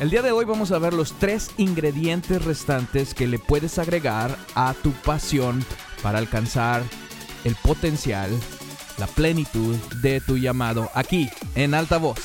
El día de hoy vamos a ver los tres ingredientes restantes que le puedes agregar a tu pasión para alcanzar el potencial, la plenitud de tu llamado aquí en alta voz.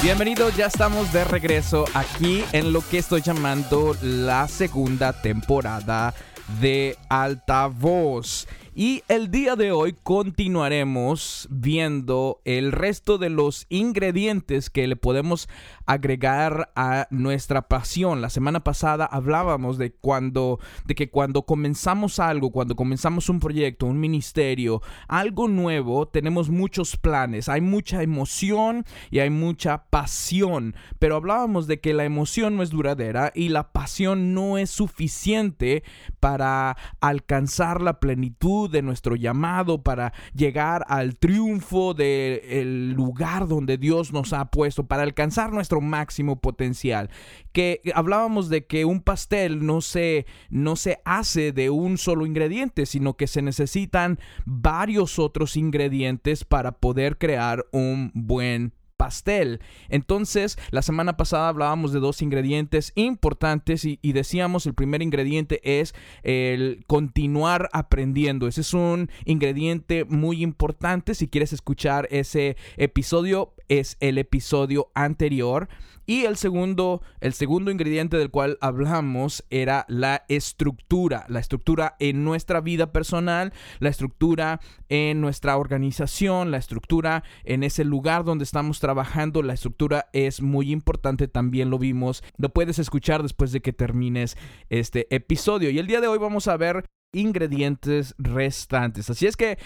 Bienvenidos, ya estamos de regreso aquí en lo que estoy llamando la segunda temporada de Alta Voz. Y el día de hoy continuaremos viendo el resto de los ingredientes que le podemos agregar a nuestra pasión. La semana pasada hablábamos de cuando de que cuando comenzamos algo, cuando comenzamos un proyecto, un ministerio, algo nuevo, tenemos muchos planes, hay mucha emoción y hay mucha pasión, pero hablábamos de que la emoción no es duradera y la pasión no es suficiente para alcanzar la plenitud de nuestro llamado, para llegar al triunfo del lugar donde Dios nos ha puesto, para alcanzar nuestro máximo potencial. Que hablábamos de que un pastel no se, no se hace de un solo ingrediente, sino que se necesitan varios otros ingredientes para poder crear un buen pastel. Entonces, la semana pasada hablábamos de dos ingredientes importantes y, decíamos el primer ingrediente es el continuar aprendiendo. Ese es un ingrediente muy importante. Si quieres escuchar ese episodio, es el episodio anterior. Y el segundo, el segundo ingrediente del cual hablamos era la estructura, la estructura en nuestra vida personal, la estructura en nuestra organización, la estructura en ese lugar donde estamos trabajando, la estructura es muy importante, también lo vimos, lo puedes escuchar después de que termines este episodio. Y el día de hoy vamos a ver ingredientes restantes. Así es que,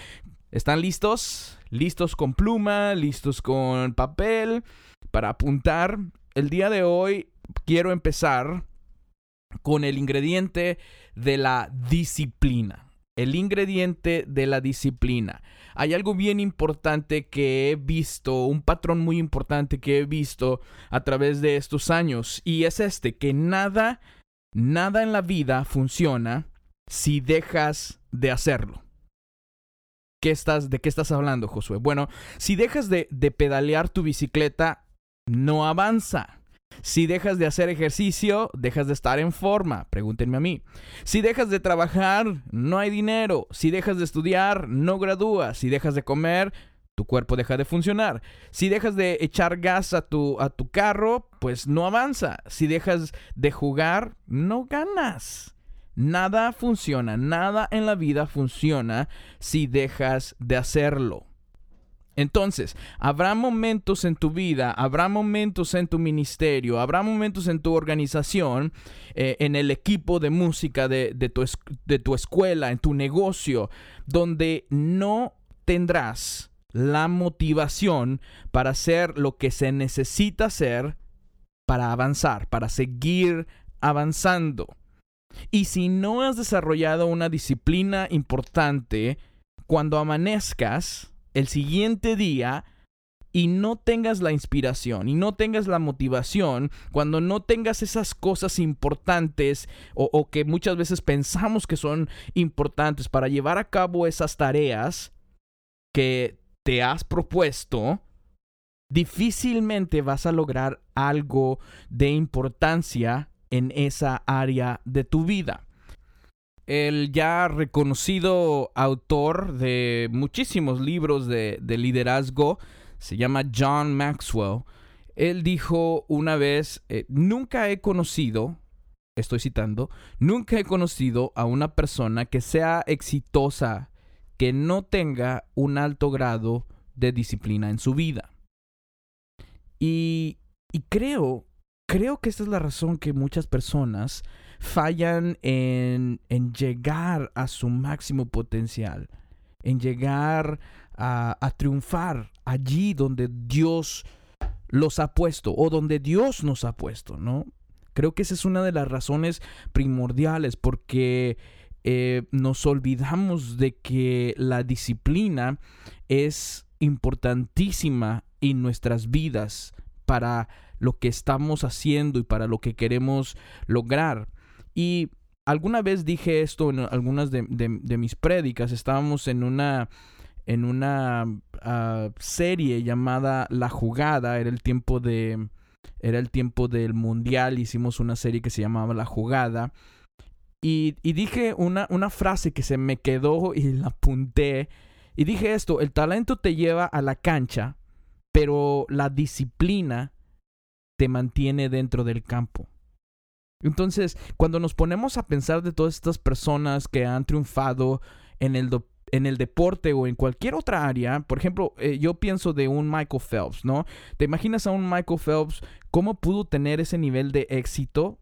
¿están listos? ¿Listos con pluma? ¿Listos con papel? Para apuntar el día de hoy quiero empezar con el ingrediente de la disciplina. El ingrediente de la disciplina. Hay algo bien importante que he visto, un patrón muy importante que he visto a través de estos años, y es este, que nada, nada en la vida funciona si dejas de hacerlo. ¿Qué estás, ¿De qué estás hablando, Josué? Bueno, si dejas de, de pedalear tu bicicleta, no avanza. Si dejas de hacer ejercicio, dejas de estar en forma. Pregúntenme a mí. Si dejas de trabajar, no hay dinero. Si dejas de estudiar, no gradúas. Si dejas de comer, tu cuerpo deja de funcionar. Si dejas de echar gas a tu, a tu carro, pues no avanza. Si dejas de jugar, no ganas. Nada funciona, nada en la vida funciona si dejas de hacerlo. Entonces, habrá momentos en tu vida, habrá momentos en tu ministerio, habrá momentos en tu organización, eh, en el equipo de música de, tu de tu escuela, en tu negocio, donde no tendrás la motivación para hacer lo que se necesita hacer para avanzar, para seguir avanzando. Y si no has desarrollado una disciplina importante, cuando amanezcas, el siguiente día y no tengas la inspiración y no tengas la motivación, cuando no tengas esas cosas importantes o, que muchas veces pensamos que son importantes para llevar a cabo esas tareas que te has propuesto, difícilmente vas a lograr algo de importancia en esa área de tu vida el ya reconocido autor de muchísimos libros de, liderazgo, se llama John Maxwell, él dijo una vez, eh, nunca he conocido, estoy citando, nunca he conocido a una persona que sea exitosa que no tenga un alto grado de disciplina en su vida. Y, y creo, creo que esta es la razón que muchas personas fallan en, llegar a su máximo potencial, en llegar a, a triunfar allí donde Dios los ha puesto o donde Dios nos ha puesto, ¿no? Creo que esa es una de las razones primordiales porque eh, nos olvidamos de que la disciplina es importantísima en nuestras vidas para lo que estamos haciendo y para lo que queremos lograr. Y alguna vez dije esto en algunas de, mis prédicas. Estábamos en una, en una ah, serie llamada La Jugada. Era el tiempo de. Era el tiempo del mundial. Hicimos una serie que se llamaba La Jugada. Y, dije una, una frase que se me quedó y la apunté. Y dije esto: el talento te lleva a la cancha, pero la disciplina te mantiene dentro del campo. Entonces, cuando nos ponemos a pensar de todas estas personas que han triunfado en el, en el deporte o en cualquier otra área, por ejemplo, eh, yo pienso de un Michael Phelps, ¿no? ¿Te imaginas a un Michael Phelps cómo pudo tener ese nivel de éxito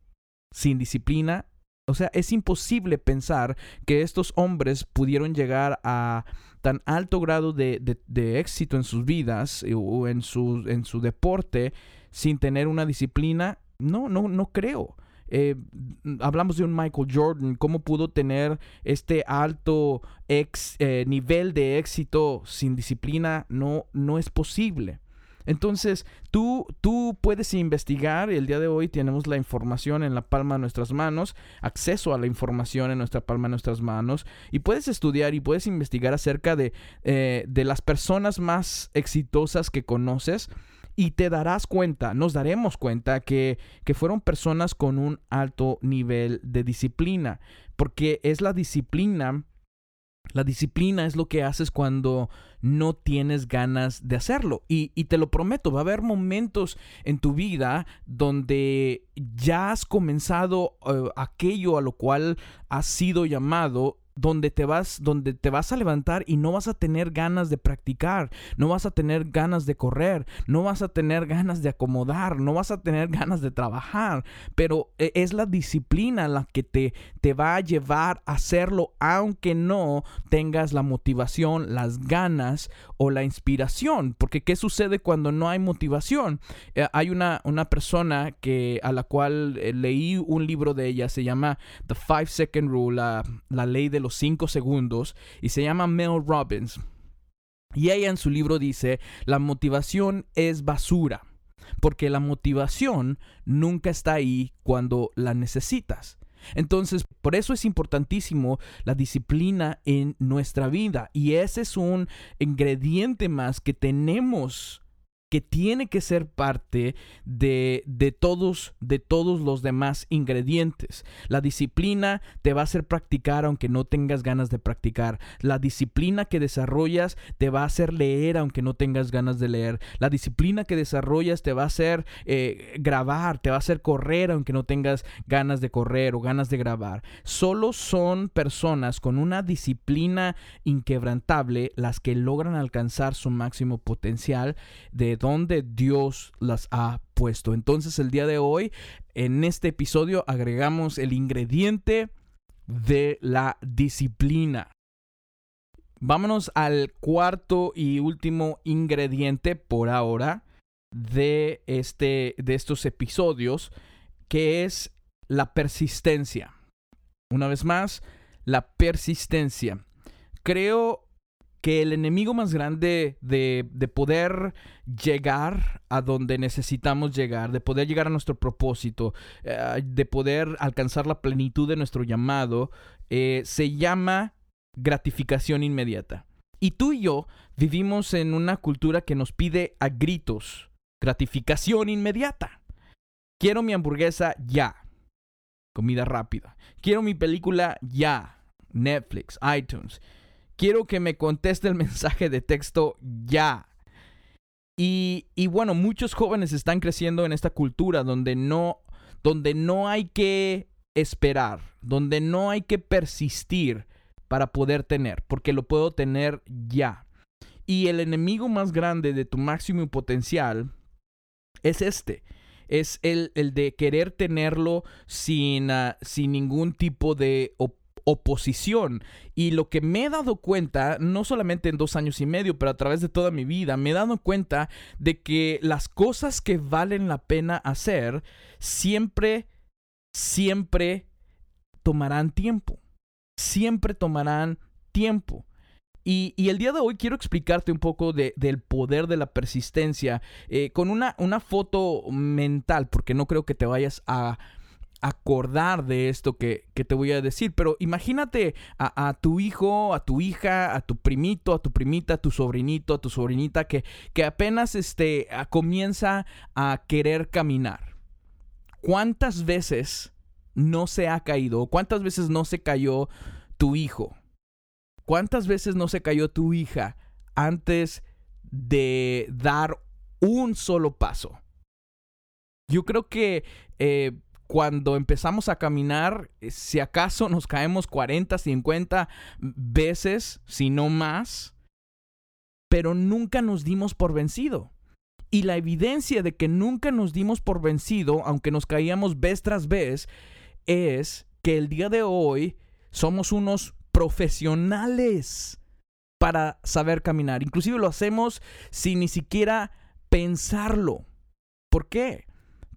sin disciplina? O sea, es imposible pensar que estos hombres pudieron llegar a tan alto grado de, de, éxito en sus vidas eh, o en su, en su deporte sin tener una disciplina. No, no, no creo. Eh, hablamos de un Michael Jordan, cómo pudo tener este alto ex, eh, nivel de éxito sin disciplina, no, no es posible. Entonces, tú, tú puedes investigar, el día de hoy tenemos la información en la palma de nuestras manos, acceso a la información en nuestra palma de nuestras manos, y puedes estudiar y puedes investigar acerca de, eh, de las personas más exitosas que conoces y te darás cuenta, nos daremos cuenta que, que fueron personas con un alto nivel de disciplina, porque es la disciplina la disciplina es lo que haces cuando no tienes ganas de hacerlo. Y, te lo prometo, va a haber momentos en tu vida donde ya has comenzado eh, aquello a lo cual has sido llamado donde te vas, donde te vas a levantar y no vas a tener ganas de practicar, no vas a tener ganas de correr, no vas a tener ganas de acomodar, no vas a tener ganas de trabajar, pero e, es la disciplina la que te, te va a llevar a hacerlo aunque no tengas la motivación, las ganas o la inspiración, porque ¿qué sucede cuando no hay motivación? Eh, hay una, una persona que a la cual eh, leí un libro de ella, se llama The Five Second Rule, la, la ley de los cinco segundos y se llama Mel Robbins. Y ella en su libro dice, la motivación es basura, porque la motivación nunca está ahí cuando la necesitas. Entonces, por eso es importantísimo la disciplina en nuestra vida. Y ese es un ingrediente más que tenemos que tiene que ser parte de, de, todos, de todos los demás ingredientes. La disciplina te va a hacer practicar aunque no tengas ganas de practicar. La disciplina que desarrollas te va a hacer leer aunque no tengas ganas de leer. La disciplina que desarrollas te va a hacer eh, grabar, te va a hacer correr aunque no tengas ganas de correr o ganas de grabar. Solo son personas con una disciplina inquebrantable las que logran alcanzar su máximo potencial de donde Dios las ha puesto. Entonces el día de hoy, en este episodio, agregamos el ingrediente de la disciplina. Vámonos al cuarto y último ingrediente por ahora de, este, de estos episodios, que es la persistencia. Una vez más, la persistencia. Creo que el enemigo más grande de, poder llegar a donde necesitamos llegar, de poder llegar a nuestro propósito, eh, de poder alcanzar la plenitud de nuestro llamado, eh, se llama gratificación inmediata. Y tú y yo vivimos en una cultura que nos pide a gritos gratificación inmediata. Quiero mi hamburguesa ya. Comida rápida. Quiero mi película ya. Netflix, iTunes. Quiero que me conteste el mensaje de texto ya. Y, bueno, muchos jóvenes están creciendo en esta cultura donde no, donde no hay que esperar, donde no hay que persistir para poder tener, porque lo puedo tener ya. Y el enemigo más grande de tu máximo potencial es este. Es el, el de querer tenerlo sin, ah, sin ningún tipo de oposición. Y lo que me he dado cuenta, no solamente en dos años y medio, pero a través de toda mi vida, me he dado cuenta de que las cosas que valen la pena hacer siempre, siempre tomarán tiempo. Siempre tomarán tiempo. Y, el día de hoy quiero explicarte un poco del poder de la persistencia eh, con una, una foto mental, porque no creo que te vayas a acordar de esto que, te voy a decir, pero imagínate a, tu hijo, a tu hija, a tu primito, a tu primita, a tu sobrinito, a tu sobrinita que, que apenas este, comienza a querer caminar. ¿Cuántas veces no se ha caído? ¿Cuántas veces no se cayó tu hijo? ¿Cuántas veces no se cayó tu hija antes de dar un solo paso? Yo creo que eh, cuando empezamos a caminar, eh, si acaso nos caemos 40, 50 veces, si no más, pero nunca nos dimos por vencido. Y la evidencia de que nunca nos dimos por vencido, aunque nos caíamos vez tras vez, es que el día de hoy somos unos profesionales para saber caminar. Inclusive lo hacemos sin ni siquiera pensarlo. ¿Por qué?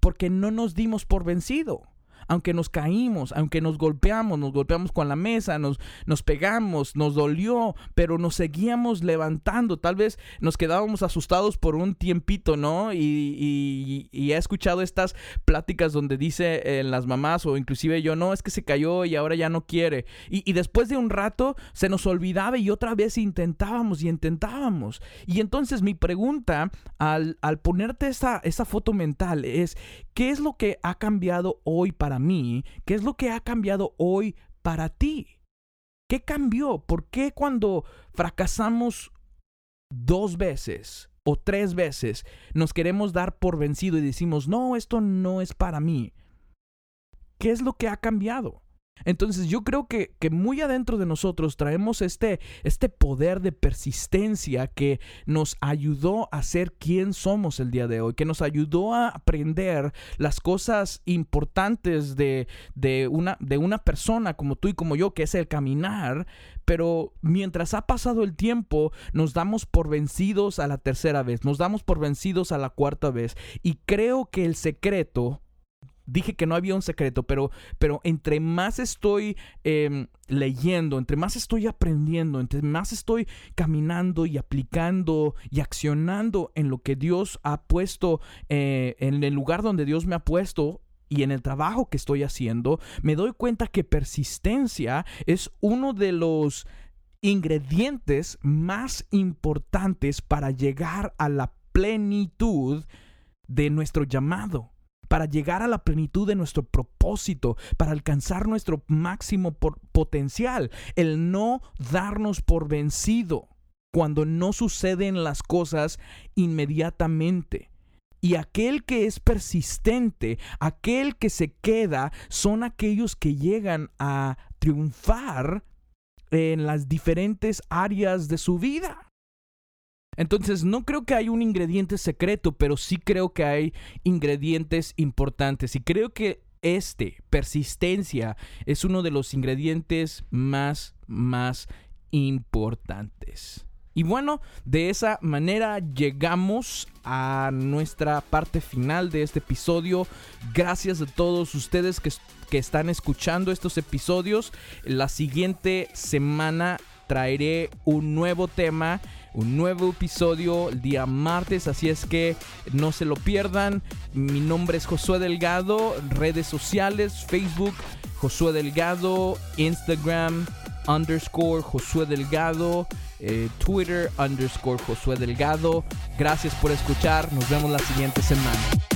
Porque no nos dimos por vencido aunque nos caímos, aunque nos golpeamos, nos golpeamos con la mesa, nos, nos pegamos, nos dolió, pero nos seguíamos levantando. Tal vez nos quedábamos asustados por un tiempito, ¿no? Y, he escuchado estas pláticas donde dice en las mamás o inclusive yo, no, es que se cayó y ahora ya no quiere. Y, después de un rato se nos olvidaba y otra vez intentábamos y intentábamos. Y entonces mi pregunta al, al ponerte esa, esa foto mental es, ¿qué es lo que ha cambiado hoy para mí, ¿qué es lo que ha cambiado hoy para ti? ¿Qué cambió? ¿Por qué cuando fracasamos dos veces o tres veces nos queremos dar por vencido y decimos, no, esto no es para mí? ¿Qué es lo que ha cambiado? Entonces yo creo que, muy adentro de nosotros traemos este, este poder de persistencia que nos ayudó a ser quien somos el día de hoy, que nos ayudó a aprender las cosas importantes de, de, una, de una persona como tú y como yo, que es el caminar, pero mientras ha pasado el tiempo, nos damos por vencidos a la tercera vez, nos damos por vencidos a la cuarta vez, y creo que el secreto dije que no había un secreto, pero, pero entre más estoy em, leyendo, entre más estoy aprendiendo, entre más estoy caminando y aplicando y accionando en lo que Dios ha puesto, eh, en el lugar donde Dios me ha puesto, y en el trabajo que estoy haciendo, me doy cuenta que persistencia es uno de los ingredientes más importantes para llegar a la plenitud de nuestro llamado para llegar a la plenitud de nuestro propósito, para alcanzar nuestro máximo potencial, el no darnos por vencido cuando no suceden las cosas inmediatamente. Y aquel que es persistente, aquel que se queda, son aquellos que llegan a triunfar en las diferentes áreas de su vida. Entonces, no creo que hay un ingrediente secreto, pero sí creo que hay ingredientes importantes. Y creo que este, persistencia, es uno de los ingredientes más, más importantes. Y bueno, de esa manera llegamos a nuestra parte final de este episodio. Gracias a todos ustedes que, que están escuchando estos episodios. La siguiente semana traeré un nuevo tema un nuevo episodio el día martes, así es que no se lo pierdan. Mi nombre es Josué Delgado, redes sociales, Facebook, Josué Delgado, Instagram, underscore Josué Delgado, eh, Twitter, underscore Josué Delgado. Gracias por escuchar, nos vemos la siguiente semana.